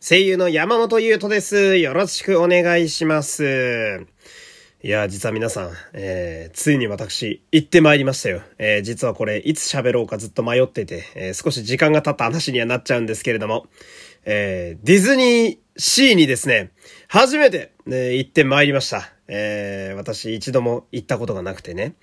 声優の山本優斗です。よろしくお願いします。いや、実は皆さん、えー、ついに私、行ってまいりましたよ。えー、実はこれ、いつ喋ろうかずっと迷ってて、えー、少し時間が経った話にはなっちゃうんですけれども、えー、ディズニーシーにですね、初めて、ね、行ってまいりました。えー、私一度も行ったことがなくてね。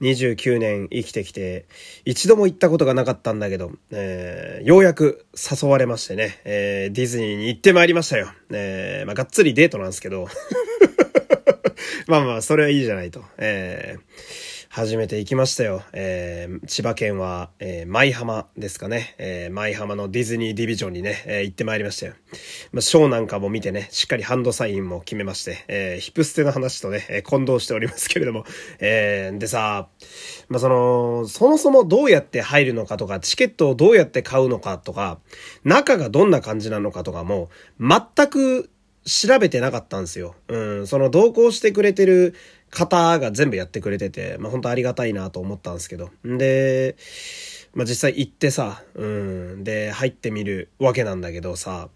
29年生きてきて、一度も行ったことがなかったんだけど、えー、ようやく誘われましてね、えー、ディズニーに行ってまいりましたよ。えー、まあ、がっつりデートなんですけど。まあまあ、それはいいじゃないと。えー初めて行きましたよ。えー、千葉県は、えー、舞浜ですかね。えー、舞浜のディズニーディビジョンにね、えー、行ってまいりましたよ。まあ、ショーなんかも見てね、しっかりハンドサインも決めまして、えー、ヒプステの話とね、えー、混同しておりますけれども。えー、でさ、まあ、その、そもそもどうやって入るのかとか、チケットをどうやって買うのかとか、中がどんな感じなのかとかも、全く調べてなかったんですよ。うん、その同行してくれてる方が全部やってくれてて、まあ本当ありがたいなと思ったんですけど。んで、まあ実際行ってさ、うん、で入ってみるわけなんだけどさ、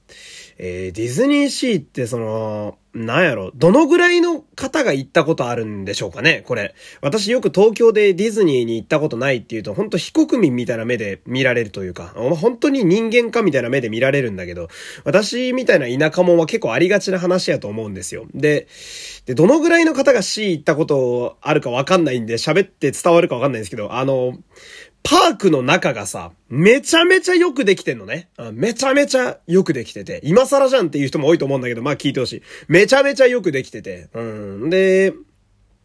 えー、ディズニーシーってその、なんやろ、どのぐらいの方が行ったことあるんでしょうかね、これ。私よく東京でディズニーに行ったことないっていうと、ほんと非国民みたいな目で見られるというか、本当に人間かみたいな目で見られるんだけど、私みたいな田舎者は結構ありがちな話やと思うんですよ。で、で、どのぐらいの方が C 行ったことあるかわかんないんで、喋って伝わるかわかんないんですけど、あの、パークの中がさ、めちゃめちゃよくできてんのね。めちゃめちゃよくできてて、今更じゃんっていう人も多いと思うんだけど、まあ聞いてほしい。めちゃめちゃよくできてて。うん。で、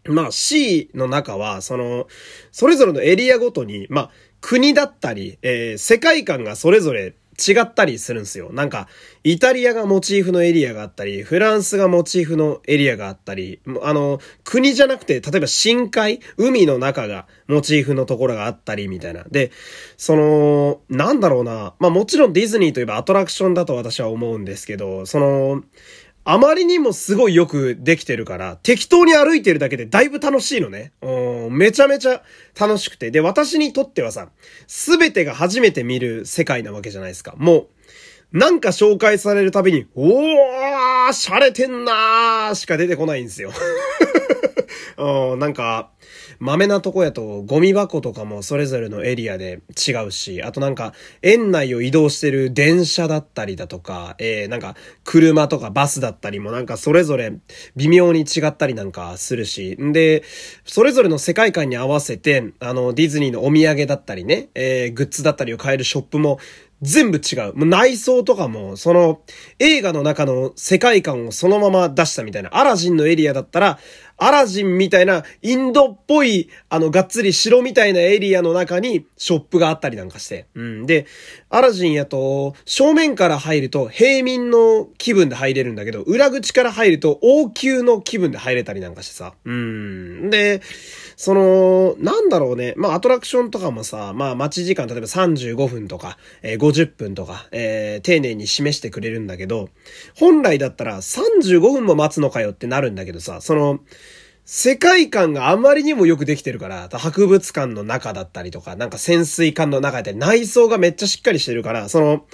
まあ C の中は、その、それぞれのエリアごとに、まあ国だったり、えー、世界観がそれぞれ違ったりするんですよ。なんか、イタリアがモチーフのエリアがあったり、フランスがモチーフのエリアがあったり、あの、国じゃなくて、例えば深海、海の中がモチーフのところがあったり、みたいな。で、その、なんだろうな。まあもちろんディズニーといえばアトラクションだと私は思うんですけど、その、あまりにもすごいよくできてるから、適当に歩いてるだけでだいぶ楽しいのね。うん、めちゃめちゃ楽しくて。で、私にとってはさ、すべてが初めて見る世界なわけじゃないですか。もう、なんか紹介されるたびに、おー、洒落てんなーしか出てこないんですよ。なんか、豆なとこやとゴミ箱とかもそれぞれのエリアで違うし、あとなんか園内を移動してる電車だったりだとか、えー、なんか車とかバスだったりもなんかそれぞれ微妙に違ったりなんかするし、んで、それぞれの世界観に合わせて、あの、ディズニーのお土産だったりね、えー、グッズだったりを買えるショップも全部違う。もう内装とかも、その映画の中の世界観をそのまま出したみたいな。アラジンのエリアだったら、アラジンみたいなインドっぽい、あの、がっつり城みたいなエリアの中にショップがあったりなんかして。うん。で、アラジンやと、正面から入ると平民の気分で入れるんだけど、裏口から入ると王宮の気分で入れたりなんかしてさ。うん。で、その、なんだろうね。まあ、アトラクションとかもさ、まあ、待ち時間、例えば35分とか、えー、50分とか、えー、丁寧に示してくれるんだけど、本来だったら35分も待つのかよってなるんだけどさ、その、世界観があまりにもよくできてるから、博物館の中だったりとか、なんか潜水艦の中だったり、内装がめっちゃしっかりしてるから、その、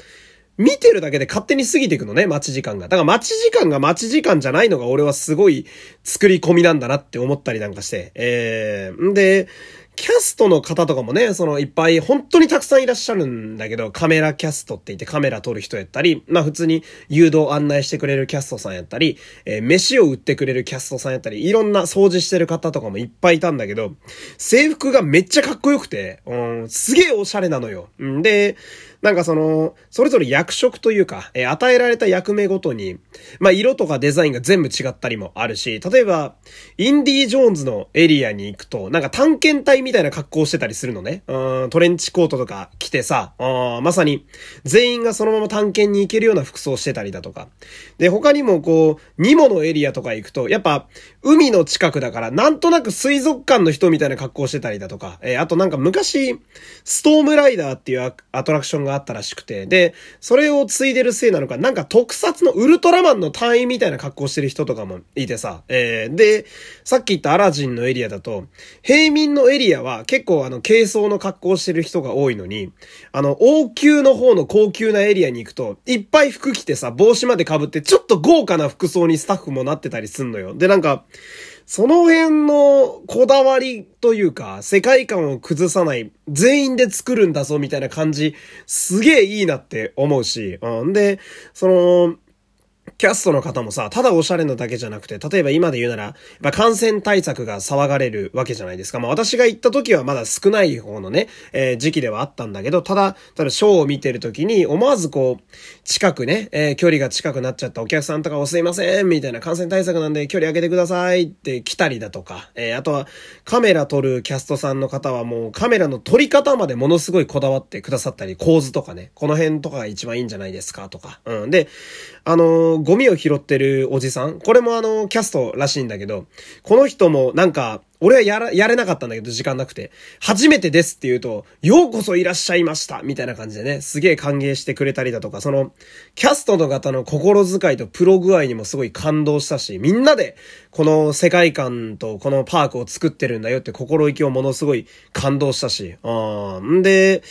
見てるだけで勝手に過ぎていくのね、待ち時間が。だから待ち時間が待ち時間じゃないのが俺はすごい作り込みなんだなって思ったりなんかして。えー、んで、キャストの方とかもね、そのいっぱい本当にたくさんいらっしゃるんだけど、カメラキャストって言ってカメラ撮る人やったり、まあ普通に誘導案内してくれるキャストさんやったり、えー、飯を売ってくれるキャストさんやったり、いろんな掃除してる方とかもいっぱいいたんだけど、制服がめっちゃかっこよくて、うん、すげえおしゃれなのよ。んで、なんかその、それぞれ役職というか、えー、与えられた役目ごとに、まあ、色とかデザインが全部違ったりもあるし、例えば、インディ・ージョーンズのエリアに行くと、なんか探検隊みたいな格好してたりするのね。うん、トレンチコートとか着てさ、あまさに、全員がそのまま探検に行けるような服装してたりだとか。で、他にもこう、ニモのエリアとか行くと、やっぱ、海の近くだから、なんとなく水族館の人みたいな格好してたりだとか、えー、あとなんか昔、ストームライダーっていうアトラクションががあったらしくて、で、それを継いでるせいなのか、なんか特撮のウルトラマンの隊員みたいな格好してる人とかもいてさ、えー、で、さっき言ったアラジンのエリアだと、平民のエリアは結構あの、軽装の格好してる人が多いのに、あの、王宮の方の高級なエリアに行くと、いっぱい服着てさ、帽子まで被って、ちょっと豪華な服装にスタッフもなってたりすんのよ。で、なんか、その辺のこだわりというか、世界観を崩さない、全員で作るんだぞみたいな感じ、すげえいいなって思うし、うん。で、その、キャストの方もさ、ただおしゃれなだけじゃなくて、例えば今で言うなら、まあ、感染対策が騒がれるわけじゃないですか。まあ、私が行った時はまだ少ない方のね、えー、時期ではあったんだけど、ただ、ただショーを見てる時に、思わずこう、近くね、えー、距離が近くなっちゃったお客さんとかおすいません、みたいな感染対策なんで距離上げてくださいって来たりだとか、えー、あとはカメラ撮るキャストさんの方はもうカメラの撮り方までものすごいこだわってくださったり、構図とかね、この辺とかが一番いいんじゃないですかとか。うん。で、あの、ゴミを拾ってるおじさん。これもあの、キャストらしいんだけど、この人もなんか、俺はやら、やれなかったんだけど、時間なくて。初めてですって言うと、ようこそいらっしゃいましたみたいな感じでね、すげえ歓迎してくれたりだとか、その、キャストの方の心遣いとプロ具合にもすごい感動したし、みんなで、この世界観とこのパークを作ってるんだよって心意気をものすごい感動したし、うん。んで、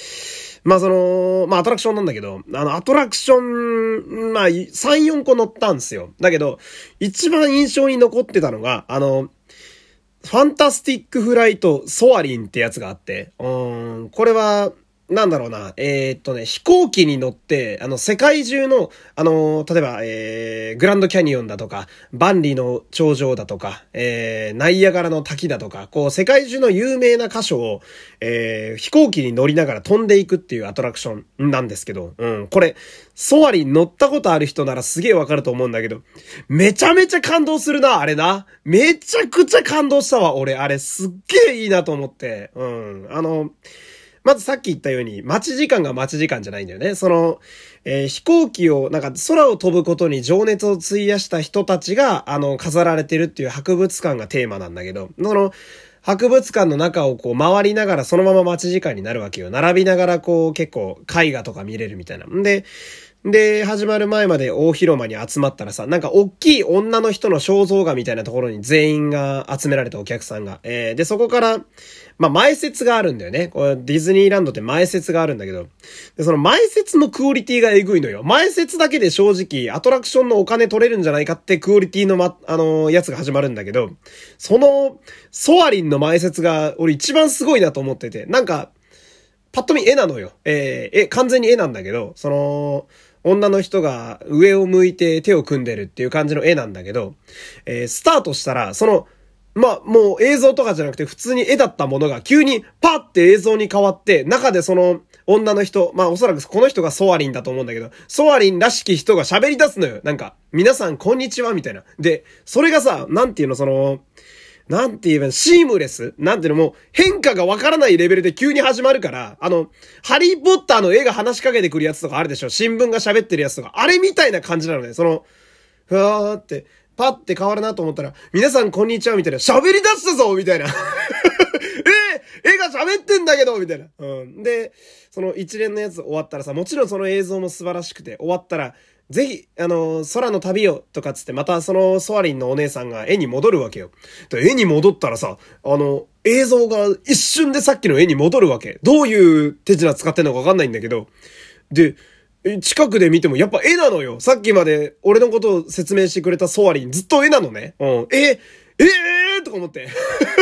まあその、まあアトラクションなんだけど、あのアトラクション、まあ3、4個乗ったんですよ。だけど、一番印象に残ってたのが、あの、ファンタスティックフライトソアリンってやつがあって、うん、これは、なんだろうな、えー、っとね、飛行機に乗って、あの、世界中の、あの、例えば、えー、グランドキャニオンだとか、万里の頂上だとか、えー、ナイアガラの滝だとか、こう、世界中の有名な箇所を、えー、飛行機に乗りながら飛んでいくっていうアトラクションなんですけど、うん、これ、ソアリン乗ったことある人ならすげえわかると思うんだけど、めちゃめちゃ感動するな、あれな。めちゃくちゃ感動したわ、俺、あれ、すっげえいいなと思って、うん、あの、まずさっき言ったように、待ち時間が待ち時間じゃないんだよね。その、えー、飛行機を、なんか空を飛ぶことに情熱を費やした人たちが、あの、飾られてるっていう博物館がテーマなんだけど、その、博物館の中をこう回りながらそのまま待ち時間になるわけよ。並びながらこう結構絵画とか見れるみたいな。んで、で、始まる前まで大広間に集まったらさ、なんか大きい女の人の肖像画みたいなところに全員が集められたお客さんが。えー、で、そこから、まあ、前説があるんだよね。これディズニーランドって前説があるんだけど、で、その前説のクオリティがエグいのよ。前説だけで正直、アトラクションのお金取れるんじゃないかってクオリティのま、あのー、やつが始まるんだけど、その、ソアリンの前説が、俺一番すごいなと思ってて、なんか、パッと見絵なのよ。えー、え、完全に絵なんだけど、その、女の人が上を向いて手を組んでるっていう感じの絵なんだけど、えー、スタートしたら、その、まあ、もう映像とかじゃなくて普通に絵だったものが急にパッて映像に変わって、中でその女の人、まあおそらくこの人がソアリンだと思うんだけど、ソアリンらしき人が喋り出すのよ。なんか、皆さんこんにちはみたいな。で、それがさ、なんていうの、その、なんて言えばシームレス？なんていうのも変化がわからないレベルで急に始まるから、あの、ハリーポッターの絵が話しかけてくるやつとかあるでしょ？新聞が喋ってるやつとか。あれみたいな感じなのね。その、ふわーって、パって変わるなと思ったら、皆さんこんにちはみたいな、喋り出したぞみたいな。え、絵が喋ってんだけどみたいな。うん。で、その一連のやつ終わったらさ、もちろんその映像も素晴らしくて、終わったら、ぜひ、あの、空の旅を、とかつって、またそのソアリンのお姉さんが絵に戻るわけよ。絵に戻ったらさ、あの、映像が一瞬でさっきの絵に戻るわけ。どういう手品使ってんのかわかんないんだけど。で、近くで見てもやっぱ絵なのよ。さっきまで俺のことを説明してくれたソアリンずっと絵なのね。うん。え、ええー、とか思って。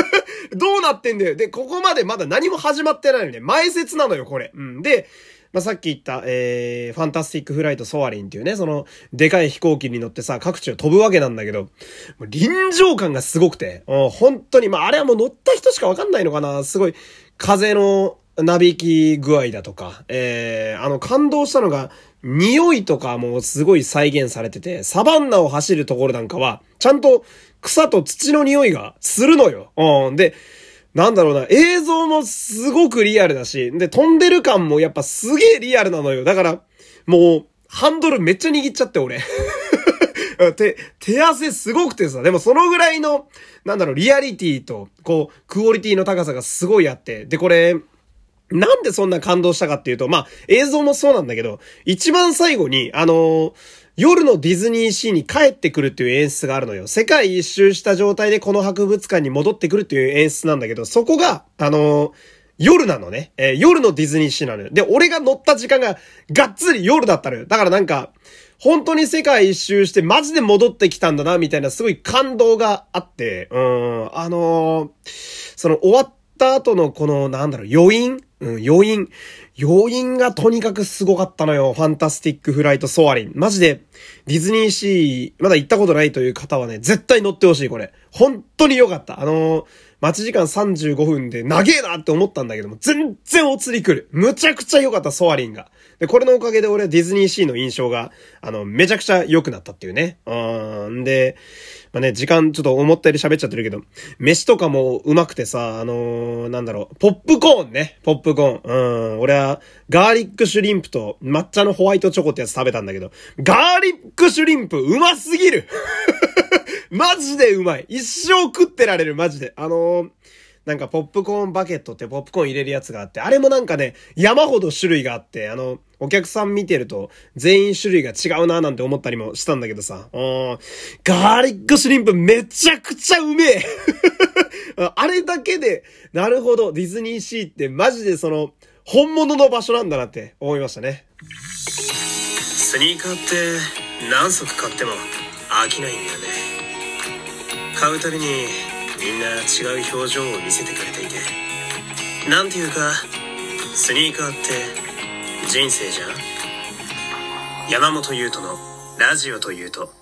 どうなってんだよ。で、ここまでまだ何も始まってないのね。前説なのよ、これ。うん。で、まあ、さっき言った、えー、ファンタスティックフライトソアリンっていうね、その、でかい飛行機に乗ってさ、各地を飛ぶわけなんだけど、臨場感がすごくて、うん、本当に、まあ、あれはもう乗った人しかわかんないのかな。すごい、風の、なびき具合だとか、えー、あの、感動したのが、匂いとかもすごい再現されてて、サバンナを走るところなんかは、ちゃんと草と土の匂いがするのよ。うん。で、なんだろうな、映像もすごくリアルだし、で、飛んでる感もやっぱすげえリアルなのよ。だから、もう、ハンドルめっちゃ握っちゃって、俺。手、手汗すごくてさ、でもそのぐらいの、なんだろう、リアリティと、こう、クオリティの高さがすごいあって、で、これ、なんでそんな感動したかっていうと、まあ、映像もそうなんだけど、一番最後に、あのー、夜のディズニーシーに帰ってくるっていう演出があるのよ。世界一周した状態でこの博物館に戻ってくるっていう演出なんだけど、そこが、あのー、夜なのね。えー、夜のディズニーシーなのよ。で、俺が乗った時間ががっつり夜だったのよ。だからなんか、本当に世界一周してマジで戻ってきたんだな、みたいなすごい感動があって、うん、あの、その終わった後のこの、なんだろう、余韻うん、余韻。余韻がとにかくすごかったのよ。ファンタスティックフライトソアリン。マジで、ディズニーシー、まだ行ったことないという方はね、絶対乗ってほしい、これ。本当に良かった。あのー、待ち時間35分で長えなって思ったんだけども、全然お釣り来る。むちゃくちゃ良かった、ソアリンが。で、これのおかげで俺はディズニーシーの印象が、あの、めちゃくちゃ良くなったっていうね。うん。で、まあね、時間ちょっと思ったより喋っちゃってるけど、飯とかもうまくてさ、あのー、なんだろう、ポップコーンね、ポップコーン。うん、俺は、ガーリックシュリンプと抹茶のホワイトチョコってやつ食べたんだけど、ガーリックシュリンプうますぎる マジでうまい一生食ってられる、マジで。あのーなんかポップコーンバケットってポップコーン入れるやつがあって、あれもなんかね、山ほど種類があって、あの、お客さん見てると全員種類が違うななんて思ったりもしたんだけどさ、うん、ガーリックシュリンプめちゃくちゃうめえ あれだけで、なるほど、ディズニーシーってマジでその、本物の場所なんだなって思いましたね。スニーカーって何足買っても飽きないんだよね。買うたびにみんな違う表情を見せてくれていて。なんていうかスニーカーって人生じゃん？山本優斗のラジオというと。